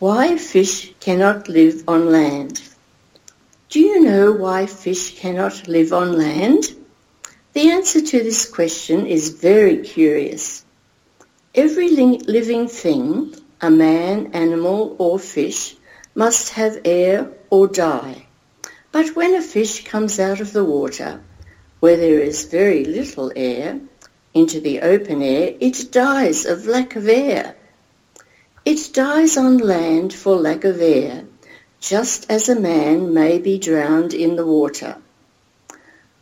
Why fish cannot live on land. Do you know why fish cannot live on land? The answer to this question is very curious. Every living thing, a man, animal or fish, must have air or die. But when a fish comes out of the water, where there is very little air, into the open air, it dies of lack of air. It dies on land for lack of air, just as a man may be drowned in the water.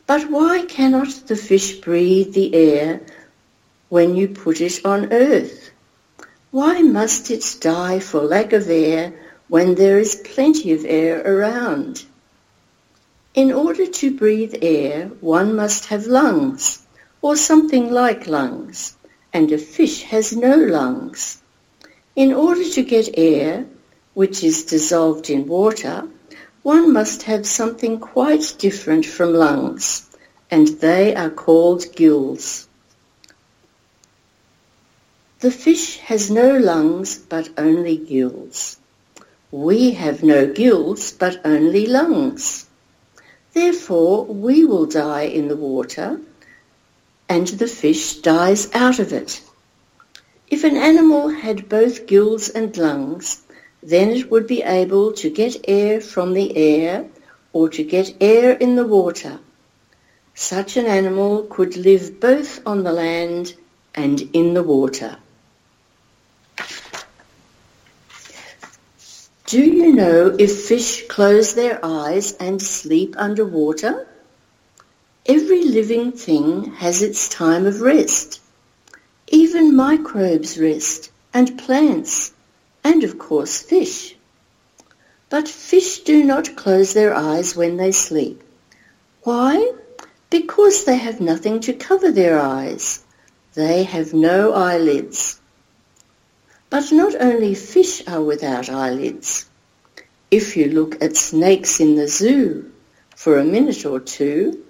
But why cannot the fish breathe the air when you put it on earth? Why must it die for lack of air when there is plenty of air around? In order to breathe air, one must have lungs or something like lungs, and a fish has no lungs. In order to get air, which is dissolved in water, one must have something quite different from lungs, and they are called gills. The fish has no lungs but only gills. We have no gills but only lungs. Therefore we will die in the water and the fish dies out of it. If an animal had both gills and lungs, then it would be able to get air from the air or to get air in the water. Such an animal could live both on the land and in the water. Do you know if fish close their eyes and sleep underwater? Every living thing has its time of rest. Even microbes rest, and plants, and of course fish. But fish do not close their eyes when they sleep. Why? Because they have nothing to cover their eyes. They have no eyelids. But not only fish are without eyelids. If you look at snakes in the zoo for a minute or two,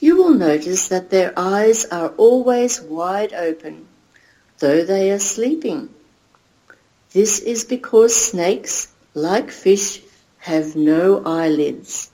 you will notice that their eyes are always wide open, though they are sleeping. This is because snakes, like fish, have no eyelids.